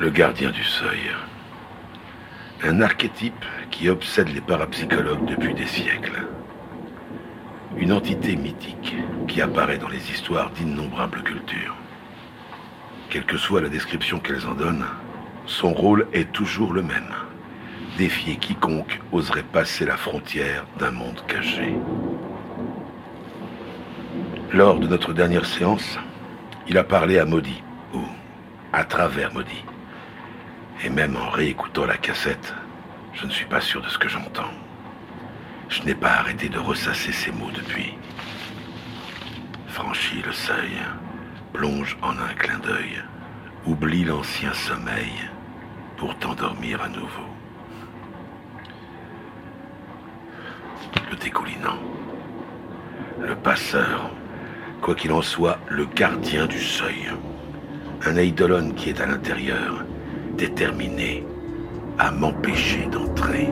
Le gardien du seuil. Un archétype qui obsède les parapsychologues depuis des siècles. Une entité mythique qui apparaît dans les histoires d'innombrables cultures. Quelle que soit la description qu'elles en donnent, son rôle est toujours le même. Défier quiconque oserait passer la frontière d'un monde caché. Lors de notre dernière séance, il a parlé à Maudit, ou à travers Maudit. Et même en réécoutant la cassette, je ne suis pas sûr de ce que j'entends. Je n'ai pas arrêté de ressasser ces mots depuis. Franchis le seuil, plonge en un clin d'œil, oublie l'ancien sommeil pour t'endormir à nouveau. Le découlinant, le passeur, quoi qu'il en soit, le gardien du seuil. Un eidolon qui est à l'intérieur, déterminé à m'empêcher d'entrer.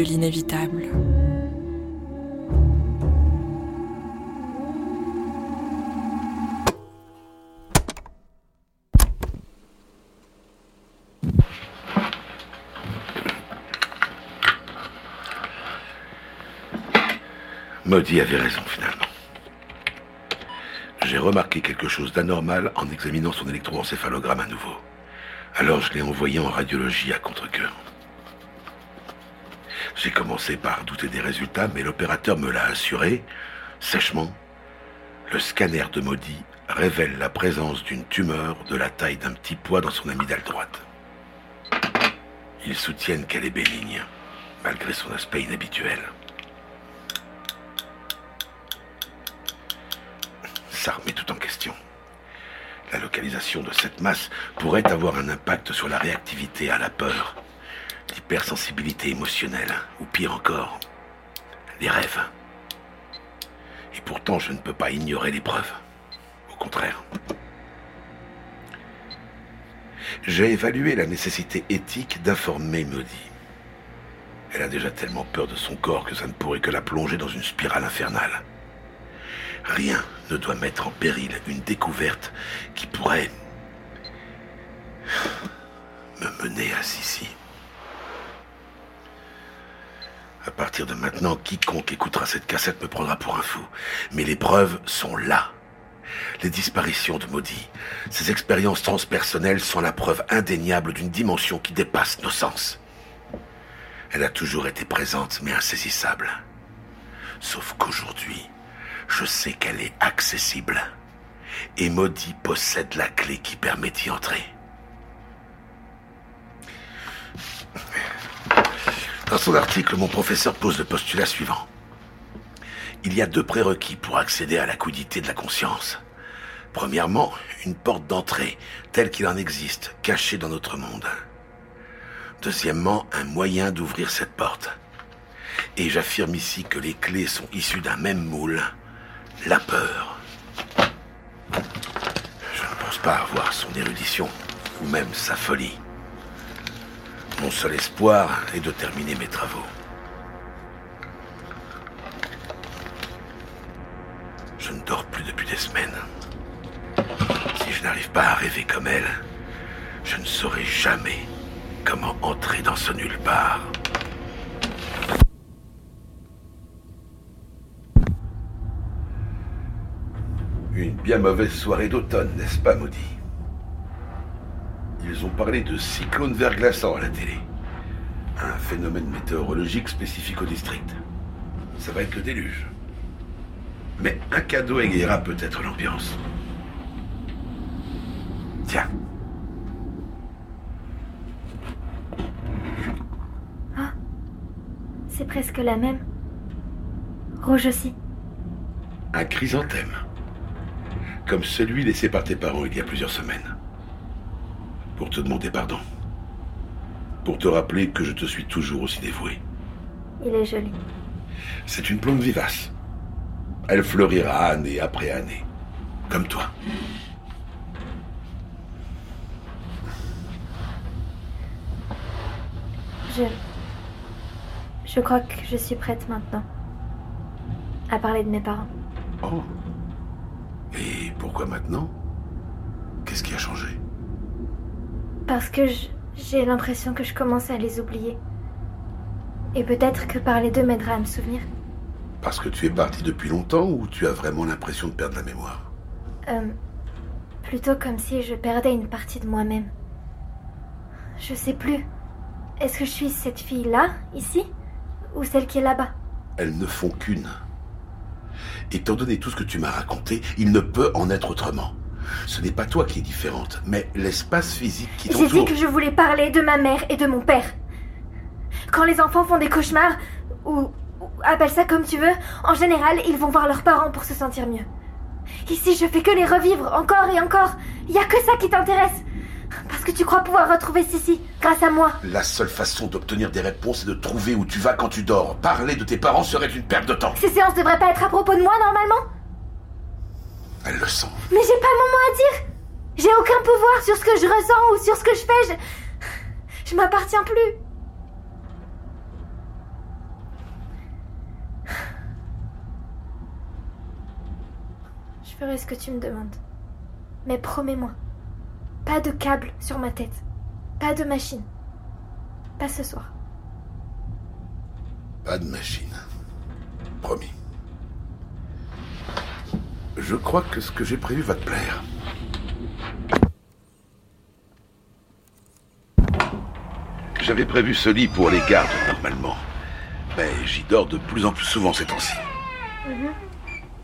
De l'inévitable. Maudit avait raison finalement. J'ai remarqué quelque chose d'anormal en examinant son électroencéphalogramme à nouveau. Alors je l'ai envoyé en radiologie à contre-coeur. J'ai commencé par douter des résultats, mais l'opérateur me l'a assuré, sèchement. Le scanner de Maudit révèle la présence d'une tumeur de la taille d'un petit pois dans son amygdale droite. Ils soutiennent qu'elle est bénigne, malgré son aspect inhabituel. Ça remet tout en question. La localisation de cette masse pourrait avoir un impact sur la réactivité à la peur, l'hypersensibilité émotionnelle, ou pire encore, les rêves. Et pourtant, je ne peux pas ignorer les preuves. Au contraire. J'ai évalué la nécessité éthique d'informer Maudit. Elle a déjà tellement peur de son corps que ça ne pourrait que la plonger dans une spirale infernale. Rien ne doit mettre en péril une découverte qui pourrait me mener à Sissi. À partir de maintenant, quiconque écoutera cette cassette me prendra pour un fou. Mais les preuves sont là. Les disparitions de Maudit, ces expériences transpersonnelles sont la preuve indéniable d'une dimension qui dépasse nos sens. Elle a toujours été présente mais insaisissable. Sauf qu'aujourd'hui, je sais qu'elle est accessible. Et Maudit possède la clé qui permet d'y entrer. Dans son article, mon professeur pose le postulat suivant. Il y a deux prérequis pour accéder à la quidité de la conscience. Premièrement, une porte d'entrée, telle qu'il en existe, cachée dans notre monde. Deuxièmement, un moyen d'ouvrir cette porte. Et j'affirme ici que les clés sont issues d'un même moule, la peur. Je ne pense pas avoir son érudition, ou même sa folie. Mon seul espoir est de terminer mes travaux. Je ne dors plus depuis des semaines. Si je n'arrive pas à rêver comme elle, je ne saurai jamais comment entrer dans ce nulle part. Une bien mauvaise soirée d'automne, n'est-ce pas, maudit? Ils ont parlé de cyclone verglaçant à la télé. Un phénomène météorologique spécifique au district. Ça va être le déluge. Mais un cadeau égayera peut-être l'ambiance. Tiens. Ah, c'est presque la même. Rouge aussi. Un chrysanthème. Comme celui laissé par tes parents il y a plusieurs semaines. Pour te demander pardon. Pour te rappeler que je te suis toujours aussi dévoué. Il est joli. C'est une plante vivace. Elle fleurira année après année. Comme toi. Je. Je crois que je suis prête maintenant. À parler de mes parents. Oh. Et pourquoi maintenant? Qu'est-ce qui a changé? Parce que j'ai l'impression que je commence à les oublier. Et peut-être que parler d'eux m'aidera à me souvenir. Parce que tu es parti depuis longtemps ou tu as vraiment l'impression de perdre la mémoire? Euh, plutôt comme si je perdais une partie de moi-même. Je sais plus. Est-ce que je suis cette fille-là, ici Ou celle qui est là-bas? Elles ne font qu'une. Étant donné tout ce que tu m'as raconté, il ne peut en être autrement. Ce n'est pas toi qui es différente, mais l'espace physique qui J'ai dit t'entoure. que je voulais parler de ma mère et de mon père. Quand les enfants font des cauchemars, ou, ou appelle ça comme tu veux, en général, ils vont voir leurs parents pour se sentir mieux. Ici, je fais que les revivre encore et encore. Il y a que ça qui t'intéresse. Parce que tu crois pouvoir retrouver Sissi grâce à moi. La seule façon d'obtenir des réponses est de trouver où tu vas quand tu dors. Parler de tes parents serait une perte de temps. Ces séances devraient pas être à propos de moi normalement? Elle le sent. Mais j'ai pas mon mot à dire. J'ai aucun pouvoir sur ce que je ressens ou sur ce que je fais. Je, je m'appartiens plus. Je ferai ce que tu me demandes. Mais promets-moi, pas de câble sur ma tête. Pas de machine. Pas ce soir. Pas de machine. Promis. Je crois que ce que j'ai prévu va te plaire. J'avais prévu ce lit pour les gardes normalement. Mais j'y dors de plus en plus souvent ces temps-ci.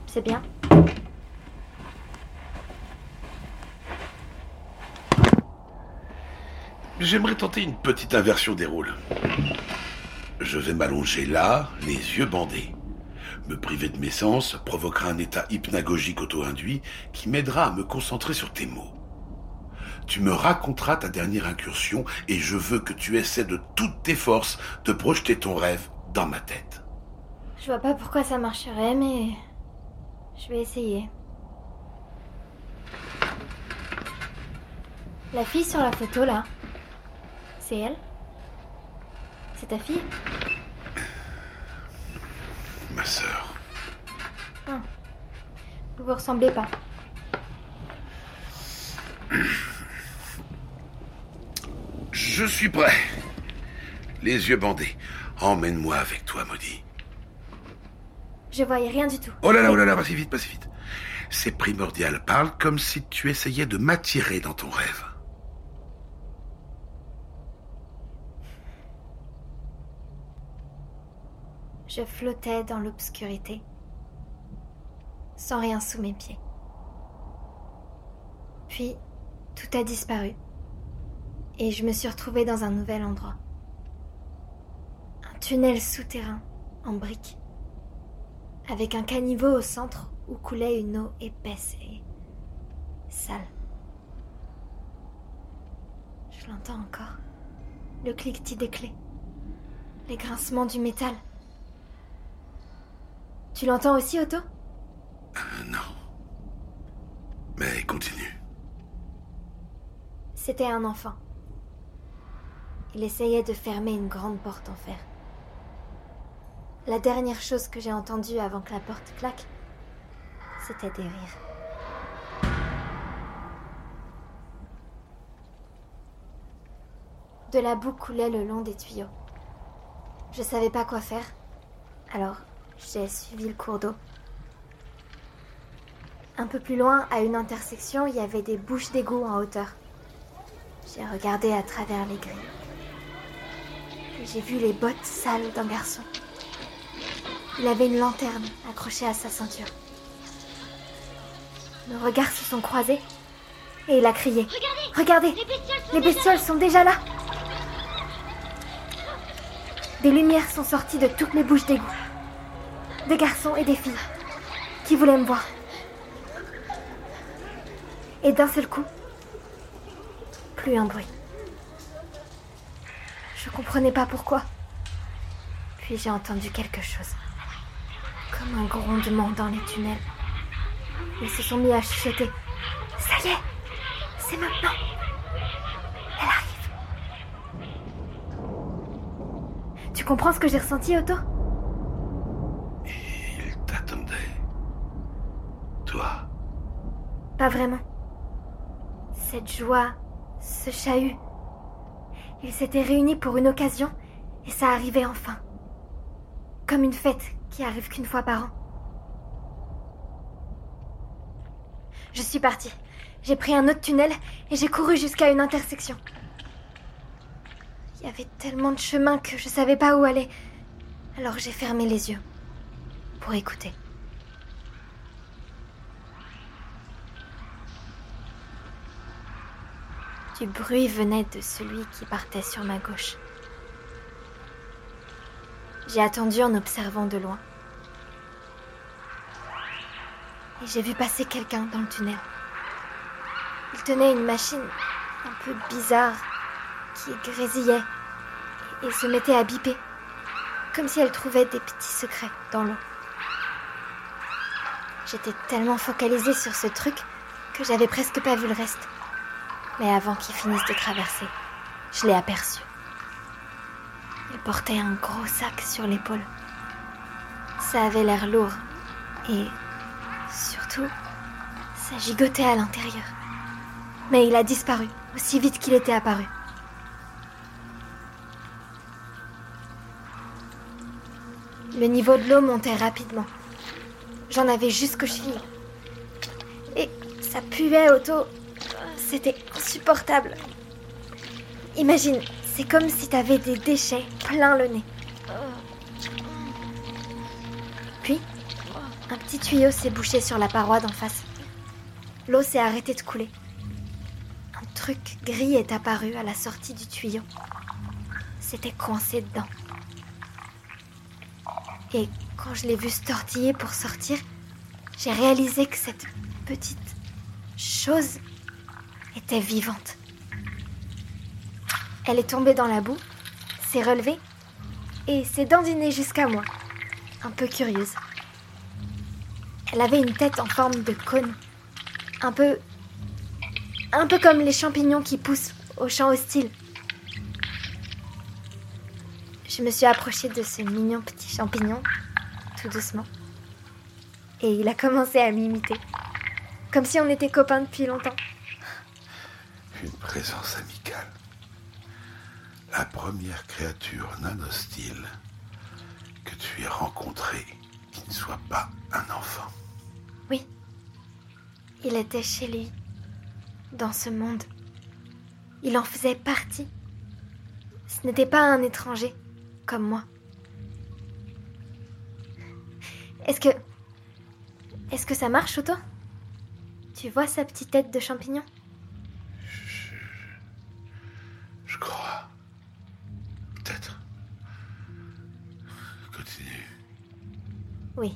C'est bien. J'aimerais tenter une petite inversion des rôles. Je vais m'allonger là, les yeux bandés. Me priver de mes sens provoquera un état hypnagogique auto-induit qui m'aidera à me concentrer sur tes mots. Tu me raconteras ta dernière incursion et je veux que tu essaies de toutes tes forces de projeter ton rêve dans ma tête. Je vois pas pourquoi ça marcherait, mais je vais essayer. La fille sur la photo là, c'est elle? C'est ta fille? Ma sœur. Vous vous ressemblez pas. Je suis prêt. Les yeux bandés. Emmène-moi avec toi, maudit. Je voyais rien du tout. Oh là là, oh là là, pas si vite, pas si vite. C'est primordial. Parle comme si tu essayais de m'attirer dans ton rêve. Je flottais dans l'obscurité, sans rien sous mes pieds. Puis, tout a disparu, et je me suis retrouvée dans un nouvel endroit. Un tunnel souterrain en briques, avec un caniveau au centre où coulait une eau épaisse et sale. Je l'entends encore, le cliquetis des clés, les grincements du métal. Tu l'entends aussi, Otto? Euh, non. Mais continue. C'était un enfant. Il essayait de fermer une grande porte en fer. La dernière chose que j'ai entendue avant que la porte claque, c'était des rires. De la boue coulait le long des tuyaux. Je savais pas quoi faire, alors j'ai suivi le cours d'eau. Un peu plus loin, à une intersection, il y avait des bouches d'égout en hauteur. J'ai regardé à travers les grilles. J'ai vu les bottes sales d'un garçon. Il avait une lanterne accrochée à sa ceinture. Nos regards se sont croisés et il a crié. Regardez, Regardez, les bestioles sont les bestioles sont déjà là. Des lumières sont sorties de toutes les bouches d'égout. Des garçons et des filles qui voulaient me voir. Et d'un seul coup, plus un bruit. Je comprenais pas pourquoi. Puis j'ai entendu quelque chose. Comme un grondement dans les tunnels. Ils se sont mis à chuchoter. Ça y est, c'est maintenant. Elle arrive. Tu comprends ce que j'ai ressenti, Otto Il t'attendait. Toi. Pas vraiment. Cette joie, ce chahut. Ils s'étaient réunis pour une occasion et ça arrivait enfin. Comme une fête qui arrive qu'une fois par an. Je suis partie. J'ai pris un autre tunnel et j'ai couru jusqu'à une intersection. Il y avait tellement de chemin que je savais pas où aller. Alors j'ai fermé les yeux pour écouter. Du bruit venait de celui qui partait sur ma gauche. J'ai attendu en observant de loin. Et j'ai vu passer quelqu'un dans le tunnel. Il tenait une machine un peu bizarre qui grésillait et se mettait à biper, comme si elle trouvait des petits secrets dans l'eau. J'étais tellement focalisée sur ce truc que j'avais presque pas vu le reste. Mais avant qu'il finisse de traverser, je l'ai aperçu. Il portait un gros sac sur l'épaule. Ça avait l'air lourd et surtout, ça gigotait à l'intérieur. Mais il a disparu aussi vite qu'il était apparu. Le niveau de l'eau montait rapidement. J'en avais jusqu'aux chevilles. Et ça puait auto. C'était Imagine, c'est comme si t'avais des déchets plein le nez. Puis, un petit tuyau s'est bouché sur la paroi d'en face. L'eau s'est arrêtée de couler. Un truc gris est apparu à la sortie du tuyau. C'était coincé dedans. Et quand je l'ai vu se tortiller pour sortir, j'ai réalisé que cette petite chose était vivante. Elle est tombée dans la boue, s'est relevée et s'est dandinée jusqu'à moi, un peu curieuse. Elle avait une tête en forme de cône, un peu. un peu comme les champignons qui poussent au champ hostile. Je me suis approchée de ce mignon petit champignon, tout doucement. Et il a commencé à m'imiter, comme si on était copains depuis longtemps. Une présence amicale. La première créature non hostile que tu aies rencontrée qui ne soit pas un enfant. Oui, il était chez lui, dans ce monde. Il en faisait partie. Ce n'était pas un étranger, comme moi. Est-ce que... Est-ce que ça marche, Otto? Tu vois sa petite tête de champignon? Je crois. Peut-être. Continue. Oui.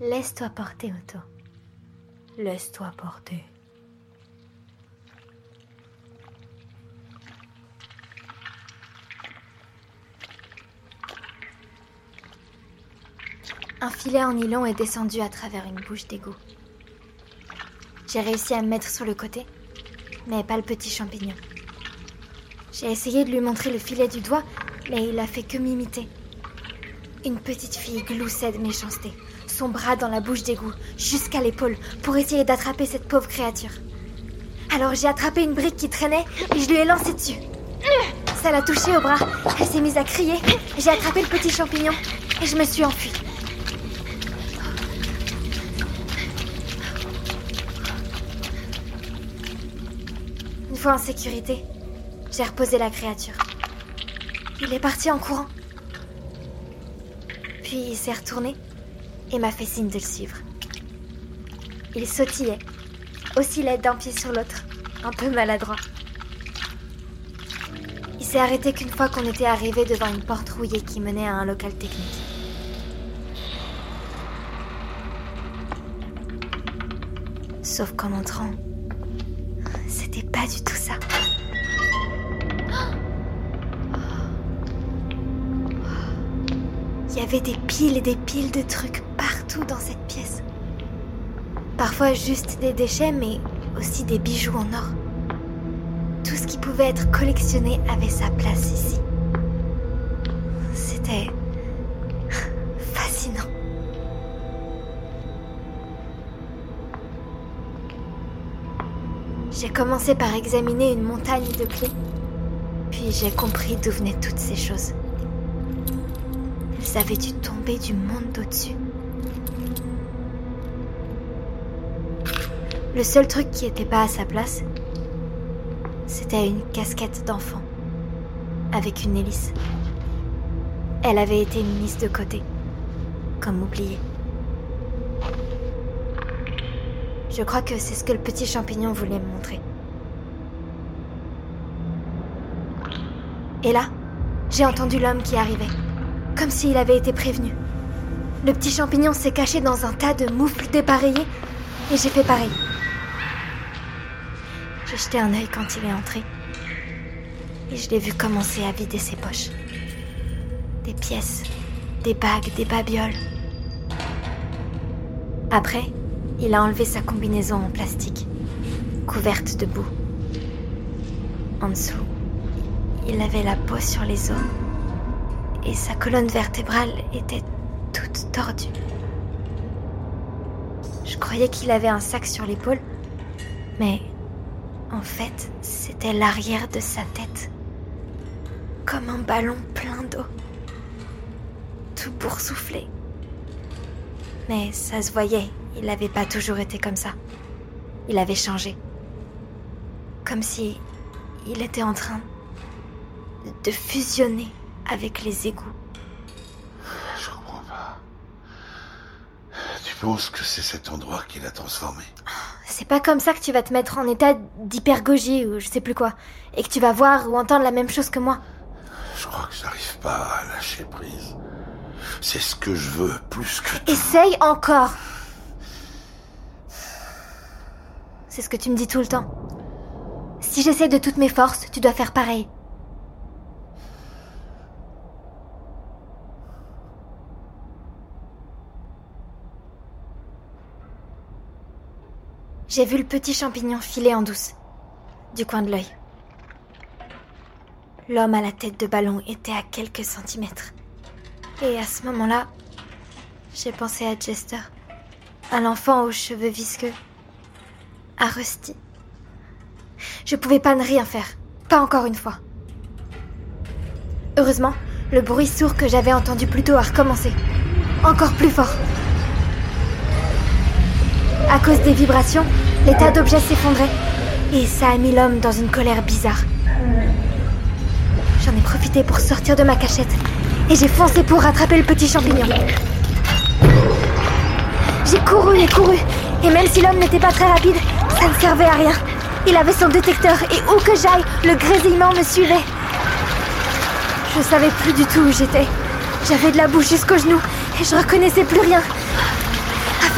Laisse-toi porter, Otto. Laisse-toi porter. Un filet en nylon est descendu à travers une bouche d'égout. J'ai réussi à me mettre sur le côté, mais pas le petit champignon. J'ai essayé de lui montrer le filet du doigt, mais il a fait que m'imiter. Une petite fille gloussait de méchanceté, son bras dans la bouche d'égout, jusqu'à l'épaule, pour essayer d'attraper cette pauvre créature. Alors j'ai attrapé une brique qui traînait et je lui ai lancé dessus. Ça l'a touchée au bras, elle s'est mise à crier, j'ai attrapé le petit champignon et je me suis enfuie. Une fois en sécurité, j'ai reposé la créature. Il est parti en courant. Puis il s'est retourné et m'a fait signe de le suivre. Il sautillait, oscillait d'un pied sur l'autre, un peu maladroit. Il s'est arrêté qu'une fois qu'on était arrivé devant une porte rouillée qui menait à un local technique. Sauf qu'en entrant, c'était pas du tout ça. Avait des piles et des piles de trucs partout dans cette pièce. Parfois juste des déchets, mais aussi des bijoux en or. Tout ce qui pouvait être collectionné avait sa place ici. C'était fascinant. J'ai commencé par examiner une montagne de clés, puis j'ai compris d'où venaient toutes ces choses. Elles avaient dû tomber du monde d'au-dessus. Le seul truc qui n'était pas à sa place, c'était une casquette d'enfant, avec une hélice. Elle avait été mise de côté, comme oubliée. Je crois que c'est ce que le petit champignon voulait me montrer. Et là, j'ai entendu l'homme qui arrivait, comme s'il avait été prévenu. Le petit champignon s'est caché dans un tas de moufles dépareillés et j'ai fait pareil. J'ai jeté un œil quand il est entré et je l'ai vu commencer à vider ses poches. Des pièces, des bagues, des babioles. Après, il a enlevé sa combinaison en plastique, couverte de boue. En dessous, il avait la peau sur les os et sa colonne vertébrale était toute tordue. Je croyais qu'il avait un sac sur l'épaule, mais en fait, c'était l'arrière de sa tête, comme un ballon plein d'eau, tout boursouflé. Mais ça se voyait, il n'avait pas toujours été comme ça. Il avait changé. Comme si il était en train de fusionner avec les égouts. Je comprends pas. Tu penses que c'est cet endroit qui l'a transformé? C'est pas comme ça que tu vas te mettre en état d'hypergogie ou je sais plus quoi. Et que tu vas voir ou entendre la même chose que moi. Je crois que j'arrive pas à lâcher prise. C'est ce que je veux, plus que tout. Essaye encore. C'est ce que tu me dis tout le temps. Si j'essaie de toutes mes forces, tu dois faire pareil. J'ai vu le petit champignon filer en douce, du coin de l'œil. L'homme à la tête de ballon était à quelques centimètres. Et à ce moment-là, j'ai pensé à Jester, à l'enfant aux cheveux visqueux, à Rusty. Je pouvais pas ne rien faire, pas encore une fois. Heureusement, le bruit sourd que j'avais entendu plus tôt a recommencé, encore plus fort. À cause des vibrations, les tas d'objets s'effondraient, et ça a mis l'homme dans une colère bizarre. J'en ai profité pour sortir de ma cachette et j'ai foncé pour rattraper le petit champignon. J'ai couru et couru, et même si l'homme n'était pas très rapide, ça ne servait à rien. Il avait son détecteur et où que j'aille, le grésillement me suivait. Je savais plus du tout où j'étais. J'avais de la bouche jusqu'aux genoux et je reconnaissais plus rien.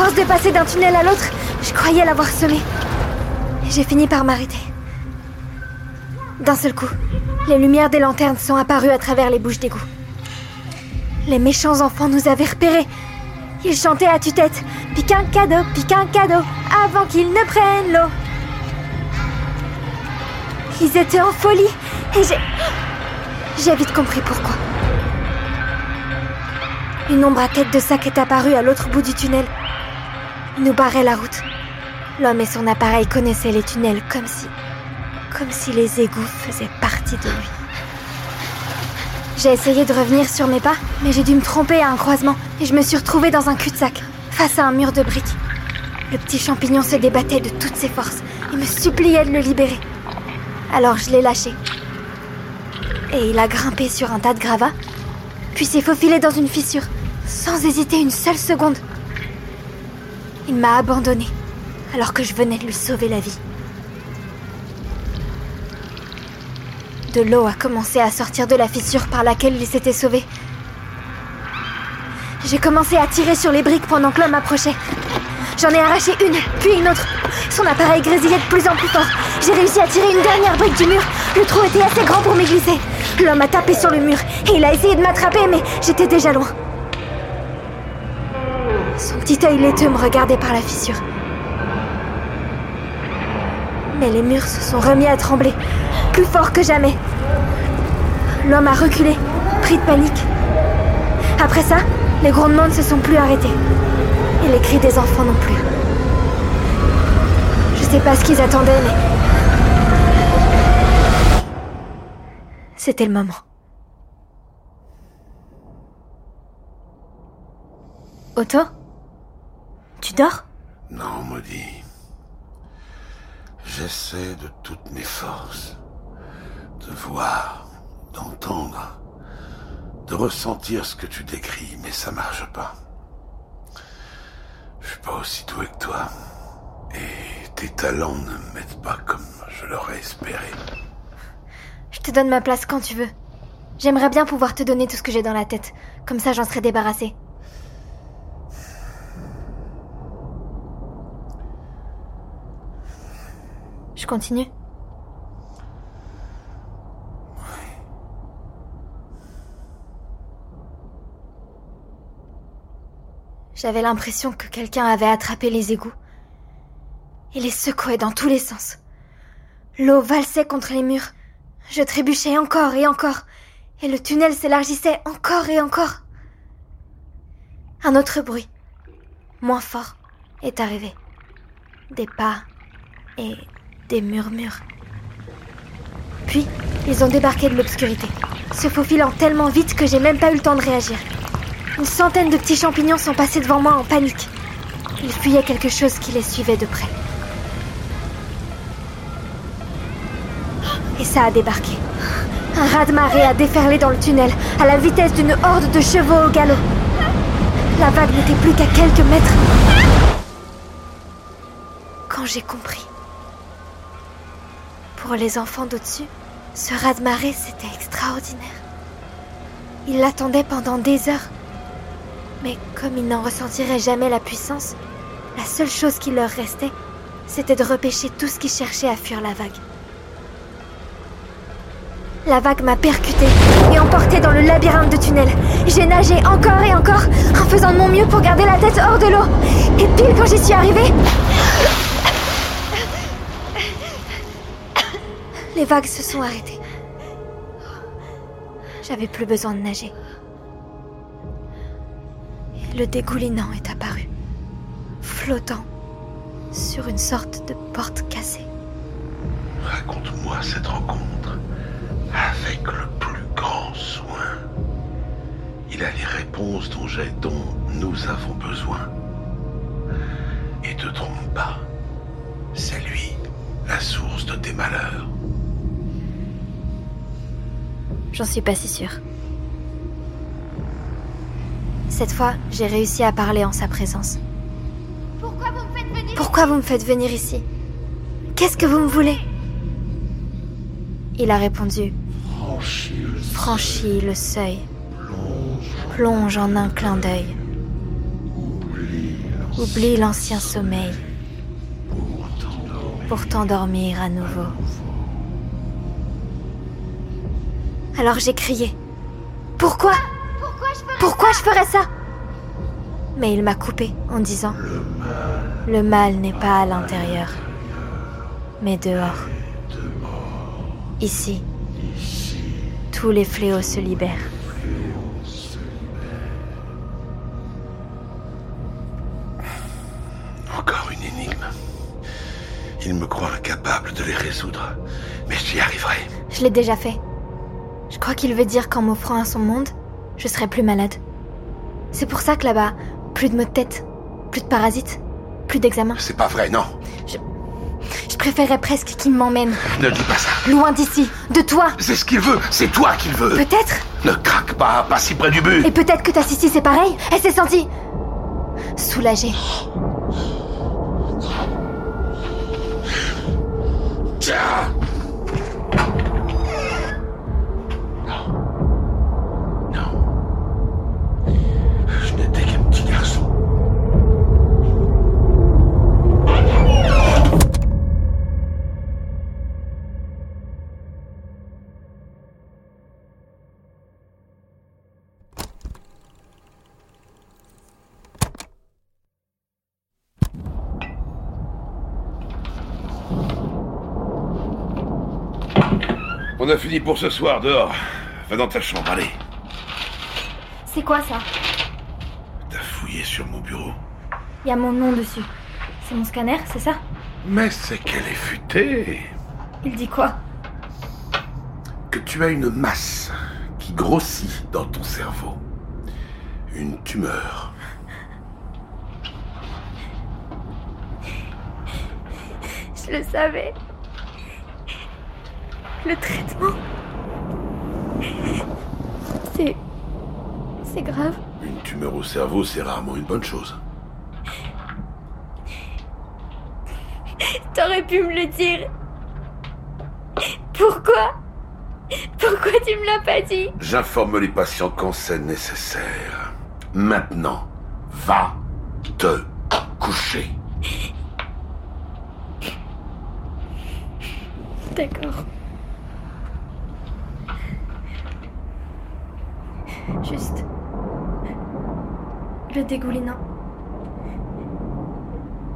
Force de passer d'un tunnel à l'autre, je croyais l'avoir semé. J'ai fini par m'arrêter. D'un seul coup, les lumières des lanternes sont apparues à travers les bouches d'égout. Les méchants enfants nous avaient repérés. Ils chantaient à tue-tête Pique un cadeau, pique un cadeau, avant qu'ils ne prennent l'eau. Ils étaient en folie et j'ai. J'ai vite compris pourquoi. Une ombre à tête de sac est apparue à l'autre bout du tunnel. Il nous barrait la route. L'homme et son appareil connaissaient les tunnels comme si. comme si les égouts faisaient partie de lui. J'ai essayé de revenir sur mes pas, mais j'ai dû me tromper à un croisement et je me suis retrouvée dans un cul-de-sac, face à un mur de briques. Le petit champignon se débattait de toutes ses forces et me suppliait de le libérer. Alors je l'ai lâché. Et il a grimpé sur un tas de gravats, puis s'est faufilé dans une fissure, sans hésiter une seule seconde. Il m'a abandonné, alors que je venais de lui sauver la vie. De l'eau a commencé à sortir de la fissure par laquelle il s'était sauvé. J'ai commencé à tirer sur les briques pendant que l'homme approchait. J'en ai arraché une, puis une autre. Son appareil grésillait de plus en plus fort. J'ai réussi à tirer une dernière brique du mur. Le trou était assez grand pour m'y glisser. L'homme a tapé sur le mur et il a essayé de m'attraper, mais j'étais déjà loin. Petit œil laiteux me regardait par la fissure. Mais les murs se sont remis à trembler, plus fort que jamais. L'homme a reculé, pris de panique. Après ça, les grondements ne se sont plus arrêtés. Et les cris des enfants non plus. Je sais pas ce qu'ils attendaient, mais. C'était le moment. Otto? Tu dors? Non, maudit. J'essaie de toutes mes forces de voir, d'entendre, de ressentir ce que tu décris, mais ça marche pas. Je suis pas aussi doué que toi. Et tes talents ne m'aident pas comme je l'aurais espéré. Je te donne ma place quand tu veux. J'aimerais bien pouvoir te donner tout ce que j'ai dans la tête. Comme ça, j'en serais débarrassé. Continue J'avais l'impression que quelqu'un avait attrapé les égouts et les secouait dans tous les sens. L'eau valsait contre les murs. Je trébuchais encore et encore, et le tunnel s'élargissait encore et encore. Un autre bruit, moins fort, est arrivé. Des pas et des murmures. Puis, ils ont débarqué de l'obscurité, se faufilant tellement vite que j'ai même pas eu le temps de réagir. Une centaine de petits champignons sont passés devant moi en panique. Ils fuyaient quelque chose qui les suivait de près. Et ça a débarqué. Un raz-de-marée a déferlé dans le tunnel, à la vitesse d'une horde de chevaux au galop. La vague n'était plus qu'à quelques mètres. Quand j'ai compris. Pour les enfants d'au-dessus, ce raz-de-marée, c'était extraordinaire. Ils l'attendaient pendant des heures. Mais comme ils n'en ressentiraient jamais la puissance, la seule chose qui leur restait, c'était de repêcher tout ce qui cherchait à fuir la vague. La vague m'a percuté et emporté dans le labyrinthe de tunnels. J'ai nagé encore et encore en faisant de mon mieux pour garder la tête hors de l'eau. Et pile quand j'y suis arrivée, les vagues se sont arrêtées. J'avais plus besoin de nager. Le dégoulinant est apparu, flottant sur une sorte de porte cassée. Raconte-moi cette rencontre avec le plus grand soin. Il a les réponses dont j'ai, dont nous avons besoin. Et te trompe pas, c'est lui la source de tes malheurs. J'en suis pas si sûre. Cette fois, j'ai réussi à parler en sa présence. Pourquoi vous me faites venir Pourquoi vous me faites venir ici? Qu'est-ce que vous me voulez? Il a répondu Franchis le seuil. Plonge en un clin d'œil. Oublie l'ancien sommeil. Pour t'endormir à nouveau. Alors j'ai crié. Pourquoi? Pourquoi je ferais Pourquoi je ferais ça? Mais il m'a coupé en disant Le mal n'est pas à l'intérieur, mais dehors. Ici, tous les fléaux se libèrent. Encore une énigme. Il me croit incapable de les résoudre, mais j'y arriverai. Je l'ai déjà fait. Je crois qu'il veut dire qu'en m'offrant à son monde, je serai plus malade. C'est pour ça que là-bas, plus de maux de tête, plus de parasites, plus d'examens. C'est pas vrai, non. Je préférerais presque qu'il m'emmène. Ne dis pas ça. Loin d'ici. De toi. C'est ce qu'il veut. C'est toi qu'il veut. Peut-être. Ne craque pas, pas si près du but. Et peut-être que ta Sissi c'est pareil. Elle s'est sentie. soulagée. Tiens. A fini pour ce soir, dehors. Va dans ta chambre, allez. C'est quoi ça T'as fouillé sur mon bureau. Il y a mon nom dessus. C'est mon scanner, c'est ça Mais c'est qu'elle est futée. Il dit quoi Que tu as une masse qui grossit dans ton cerveau. Une tumeur. Je le savais. Le traitement. C'est. C'est grave. Une tumeur au cerveau, c'est rarement une bonne chose. T'aurais pu me le dire. Pourquoi? Pourquoi tu me l'as pas dit? J'informe les patients quand c'est nécessaire. Maintenant, va te coucher. D'accord. Juste. Le dégoulinant.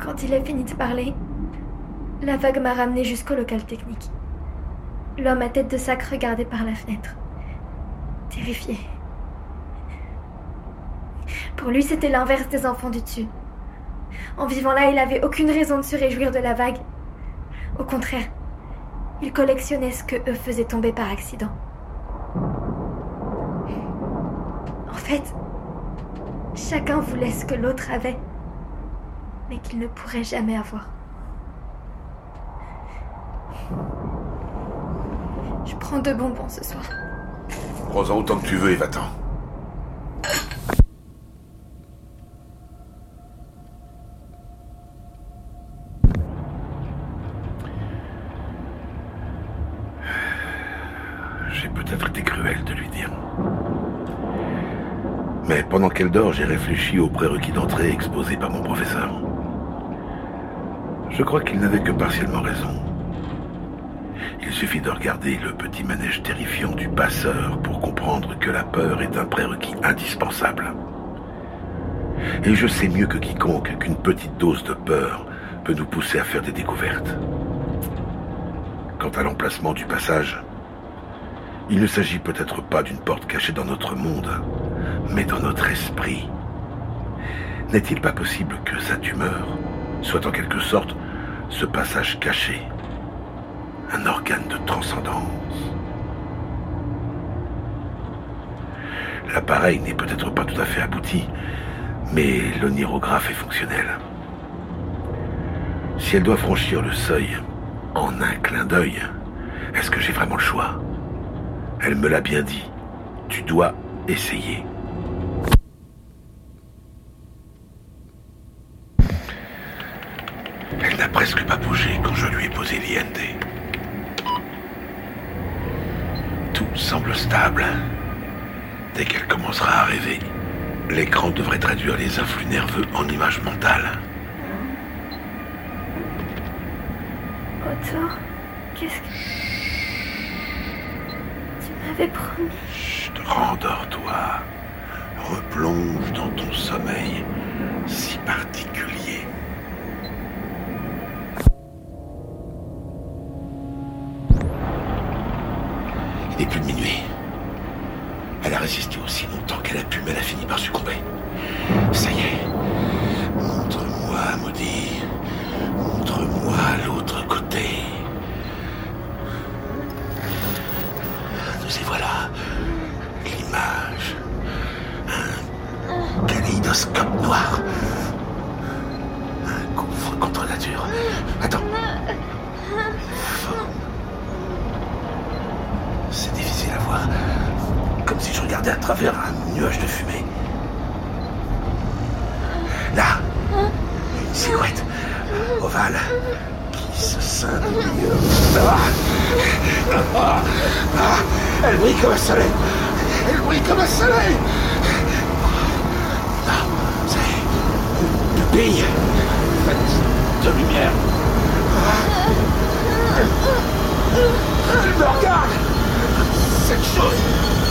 Quand il a fini de parler, la vague m'a ramené jusqu'au local technique. L'homme à tête de sac regardait par la fenêtre. Terrifié. Pour lui, c'était l'inverse des enfants du dessus. En vivant là, il n'avait aucune raison de se réjouir de la vague. Au contraire, il collectionnait ce que eux faisaient tomber par accident. En fait, chacun voulait ce que l'autre avait, mais qu'il ne pourrait jamais avoir. Je prends deux bonbons ce soir. Prends-en autant que tu veux et va-t'en. J'ai peut-être été cruel de lui dire. Mais pendant qu'elle dort, j'ai réfléchi aux prérequis d'entrée exposés par mon professeur. Je crois qu'il n'avait que partiellement raison. Il suffit de regarder le petit manège terrifiant du passeur pour comprendre que la peur est un prérequis indispensable. Et je sais mieux que quiconque qu'une petite dose de peur peut nous pousser à faire des découvertes. Quant à l'emplacement du passage, il ne s'agit peut-être pas d'une porte cachée dans notre monde, mais dans notre esprit. N'est-il pas possible que sa tumeur soit en quelque sorte ce passage caché, un organe de transcendance? L'appareil n'est peut-être pas tout à fait abouti, mais l'onirographe est fonctionnel. Si elle doit franchir le seuil en un clin d'œil, est-ce que j'ai vraiment le choix? Elle me l'a bien dit. Tu dois essayer. Résisté aussi longtemps qu'elle a pu, mais elle a fini par succomber. Ça y est. Montre-moi, maudit. Montre-moi l'autre côté. Nous y voilà. L'image. Un kaléidoscope noir. Un coup contre nature. Attends. C'est difficile à voir. Comme si je regardais à travers un nuage de fumée. Là, une silhouette. Ovale qui se scinde au milieu. Ah. Ah. Ah. Elle brille comme un soleil. Elle brille comme un soleil. Ah, c'est une pupille de lumière. Elle me regarde. Cette chose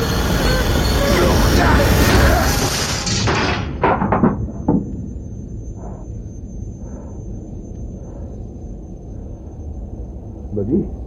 me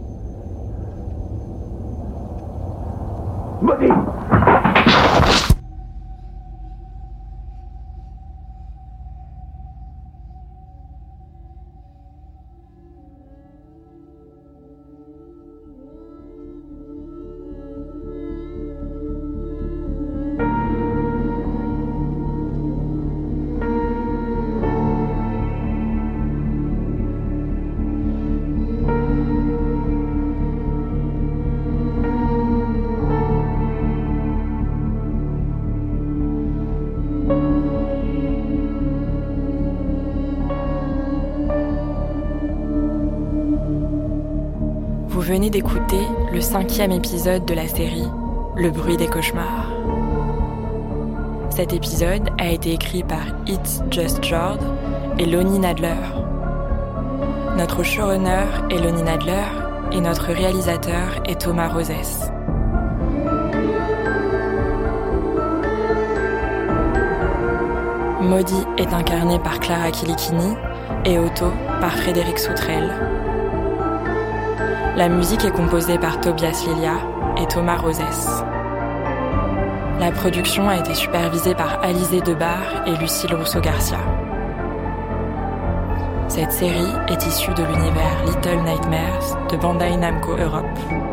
D'écouter le cinquième épisode de la série Le bruit des cauchemars. Cet épisode a été écrit par It's Just Jord et Lonnie Nadler. Notre showrunner est Lonnie Nadler et notre réalisateur est Thomas Rosès. Maudit est incarné par Clara Kilikini et Otto par Frédéric Soutrel. La musique est composée par Tobias Lilia et Thomas Rosès. La production a été supervisée par Alizé Debar et Lucille Rousseau-Garcia. Cette série est issue de l'univers Little Nightmares de Bandai Namco Europe.